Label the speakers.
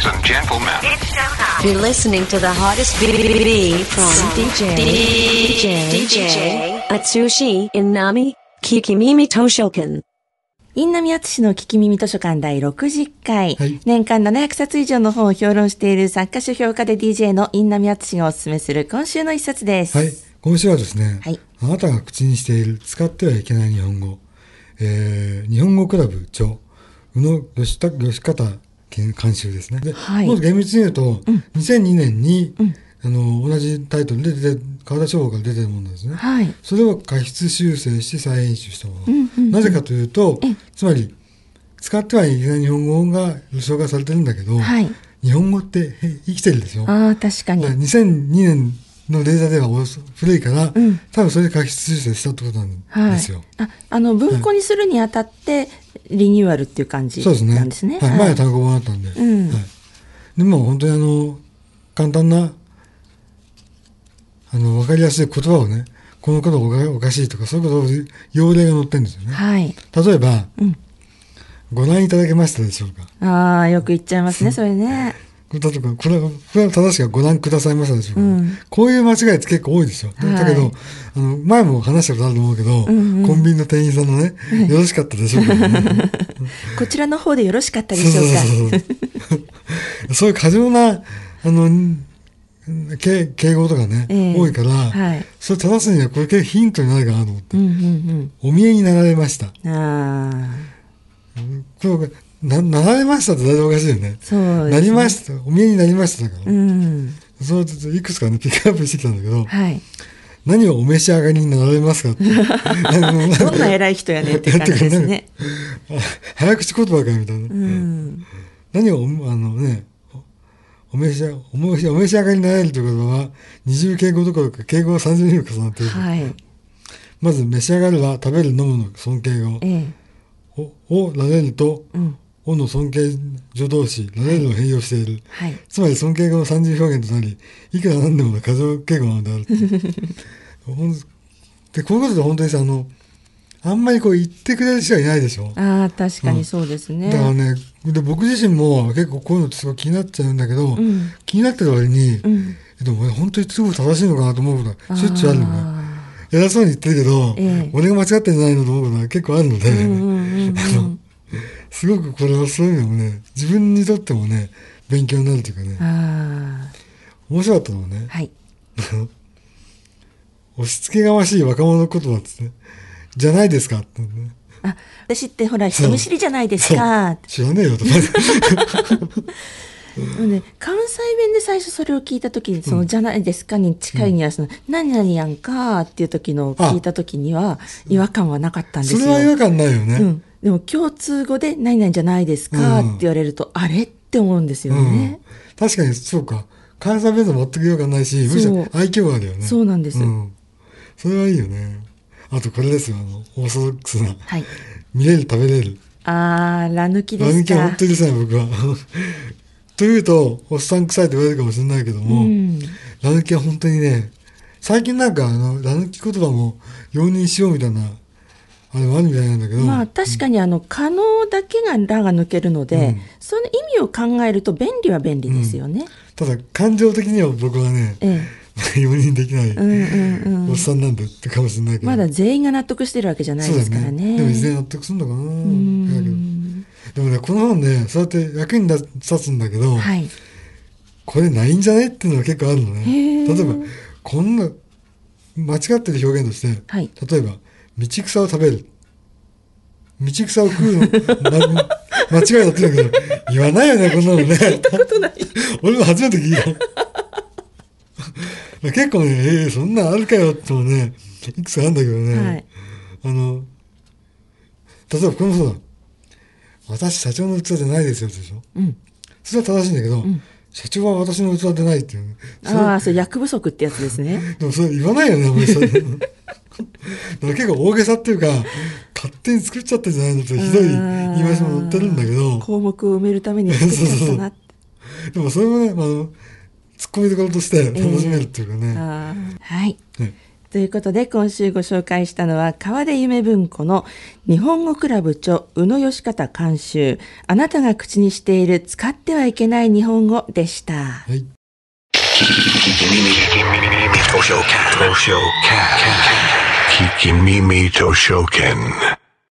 Speaker 1: Ladies and gentlemen.
Speaker 2: You're listening to the hottest BBB from DJ DJ DJ Atsushi Inami Kikimimi Toshokan.
Speaker 3: インナミアツシの聞き耳図書館第60回、
Speaker 4: はい
Speaker 3: 年間700冊以上の本を評論している作家書評家で DJ のインナミアツシがおすすめする今週の一冊です。
Speaker 4: はい。今週はですね、
Speaker 3: はい
Speaker 4: あなたが口にしている使ってはいけない日本語、えー、日本語クラブ著、宇野義方監修ですね。で、
Speaker 3: はい
Speaker 4: もっと厳密に言うと、2002年に、あの、同じタイトルで出て、川田書房から出てるものなんですね。
Speaker 3: はい。
Speaker 4: それを過失修正して再編集したもの。
Speaker 3: うんうんうん
Speaker 4: なぜかというと、つまり、使ってはいけない日本語が紹介されてるんだけど、
Speaker 3: はい
Speaker 4: 日本語ってへ生きてるでしょ？
Speaker 3: ああ、確かに。
Speaker 4: 2002年のデータではお古いから、
Speaker 3: うん
Speaker 4: 多分それで過失修正したってことなん
Speaker 3: はい。
Speaker 4: ですよ。
Speaker 3: あ、あの、文庫にするにあたって、リニューアルっていう感じ
Speaker 4: そうですね。
Speaker 3: なんですね。
Speaker 4: はい、前は単語本だったんで。
Speaker 3: うん
Speaker 4: はい、でも本当にあの、簡単な、あの、わかりやすい言葉をね、このことおかおかしいとか、そういうことを要例が載ってるんですよね。
Speaker 3: はい。
Speaker 4: 例えば、
Speaker 3: うん
Speaker 4: ご覧いただけましたでしょうか？
Speaker 3: ああ、よく言っちゃいますね、それね。
Speaker 4: 例えばこれは、これは正しくはご覧くださいましたでしょうか、
Speaker 3: うん
Speaker 4: こういう間違いって結構多いでしょ。
Speaker 3: はい
Speaker 4: だけど、あの、前も話したことあると思うけど、
Speaker 3: うんうん
Speaker 4: コンビニの店員さんのね、よろしかったでしょうか、ね。
Speaker 3: こちらの方でよろしかったでしょうか。
Speaker 4: そういう過剰な、あの、ん敬敬語とかね、
Speaker 3: ええ
Speaker 4: 多いから、
Speaker 3: はい
Speaker 4: それ正すにはこれ結構ヒントになるかなと思って。
Speaker 3: うんうん
Speaker 4: お見えになられました。
Speaker 3: うん。ああ、
Speaker 4: これな、なられましたってだいぶおかしいよね。
Speaker 3: そうね
Speaker 4: なりました。お見えになりましただから。
Speaker 3: うん。
Speaker 4: そうちょっといくつかね、ピックアップしてきたんだけど、
Speaker 3: はい。
Speaker 4: 何をお召し上がりになられますかって。
Speaker 3: どんな偉い人やねんって感じですね。
Speaker 4: 早口言葉かよみたいな。
Speaker 3: うん。
Speaker 4: 何をお、あのね、おお召しお召しお召し上がりになられるということは、二重敬語どころか敬語が三重にも重なっている。
Speaker 3: はい。
Speaker 4: まず、召し上がるは食べる、飲むの尊敬語。
Speaker 3: ええ。
Speaker 4: お、をられると、
Speaker 3: うん。
Speaker 4: おの尊敬助動詞、られるを併用している。
Speaker 3: はい。
Speaker 4: つまり尊敬語の三重表現となり、いくらなんでも過剰敬語なのである で、こういうことで本当にさ、あの、あんまりこう言ってくれる人はいないでしょ。
Speaker 3: ああ、確かにそうですね。
Speaker 4: だからね、で僕自身も結構こういうのってすごい気になっちゃうんだけど、
Speaker 3: ん
Speaker 4: 気になってる割に、
Speaker 3: うん。
Speaker 4: でも俺本当にすごく正しいのかなと思うことがしょっちゅうあるのね。
Speaker 3: あ
Speaker 4: 偉そうに言ってるけど、
Speaker 3: ええ
Speaker 4: 俺が間違ってんじゃないのと思うことが結構あるので、
Speaker 3: ーうんうんうん
Speaker 4: あのすごくこれはそういうのもね、自分にとってもね、勉強になるというかね
Speaker 3: うん。、あ
Speaker 4: 面白かったのはね
Speaker 3: あ。、はい。
Speaker 4: 押し付けがましい若者言葉ってね、じゃないですかってね。
Speaker 3: あ、私ってほら、人見知りじゃないですか。
Speaker 4: 知らねえよとか。
Speaker 3: うんね、関西弁で最初それを聞いた時に、その、じゃないですかに近いには、その、何々やんかっていう時の聞いた時には、違和感はなかったんですよ。
Speaker 4: それは違和感ないよね。
Speaker 3: うん。でも共通語で何々じゃないですかって言われると、あれって思うんですよね。
Speaker 4: うん、確かにそうか。関西弁と全く違和感ないし、むしろ愛嬌があるよね。
Speaker 3: そうなんです
Speaker 4: うん。それはいいよね。あとこれですよ、あの、オーソドックスな。
Speaker 3: はい。
Speaker 4: 見れる、食べれる。
Speaker 3: あー、ラ抜きです
Speaker 4: ランキは
Speaker 3: か
Speaker 4: 本当。にですね、僕は。というと、おっさん臭いと言われるかもしれないけども、
Speaker 3: うん。
Speaker 4: ラ抜きは本当にね、最近なんかあの、ラ抜き言葉も容認しようみたいな、あれもあるみたいなんだけど、
Speaker 3: まあ確かにあの、可能だけがラが抜けるので、
Speaker 4: うん
Speaker 3: その意味を考えると便利は便利ですよね。
Speaker 4: ただ感情的には僕はね、
Speaker 3: え
Speaker 4: 容認できない、
Speaker 3: え。うんうんうん。
Speaker 4: おっさんなんだってかもしれないけど。
Speaker 3: まだ全員が納得してるわけじゃないですからね。
Speaker 4: でもいずれ納得するのかなでもね、この本ね、そうやって役に立つんだけど、
Speaker 3: はい。
Speaker 4: これないんじゃねっていうのが結構あるのね。例えば、こんな、間違ってる表現として、
Speaker 3: はい
Speaker 4: 例えば、道草を食べる。道草を食うの、ま、間違いだって言うんだけど、言わないよね、こんなのね。聞いたことない。俺も初めて聞いた。結構ね、えーそんなんあるかよってもね、いくつかあるんだけどね。
Speaker 3: はい。
Speaker 4: あの、例えばこれもそうだ。私、社長の器じゃないですよ、でしょ。
Speaker 3: うん。
Speaker 4: それは正しいんだけど、社長は私の器でないっていう。
Speaker 3: ああ、それ役不足ってやつですね。
Speaker 4: でもそれ言わないよね、あんまりそれ。だけが大げさっていうか勝手に作っちゃったんじゃないのってひどい言い回しも載ってるんだけど。
Speaker 3: 項目を埋めるために 作っちゃったな。って
Speaker 4: でもそれもね、まあ、ツッコミどころとして楽しめるっていうかね、
Speaker 3: えー、はい、
Speaker 4: ね
Speaker 3: ということで今週ご紹介したのは川出夢文庫の日本語クラブ著宇野義方監修。あなたが口にしている使ってはいけない日本語でした。
Speaker 4: はい、
Speaker 1: Kiki, Mimi, Toshoken.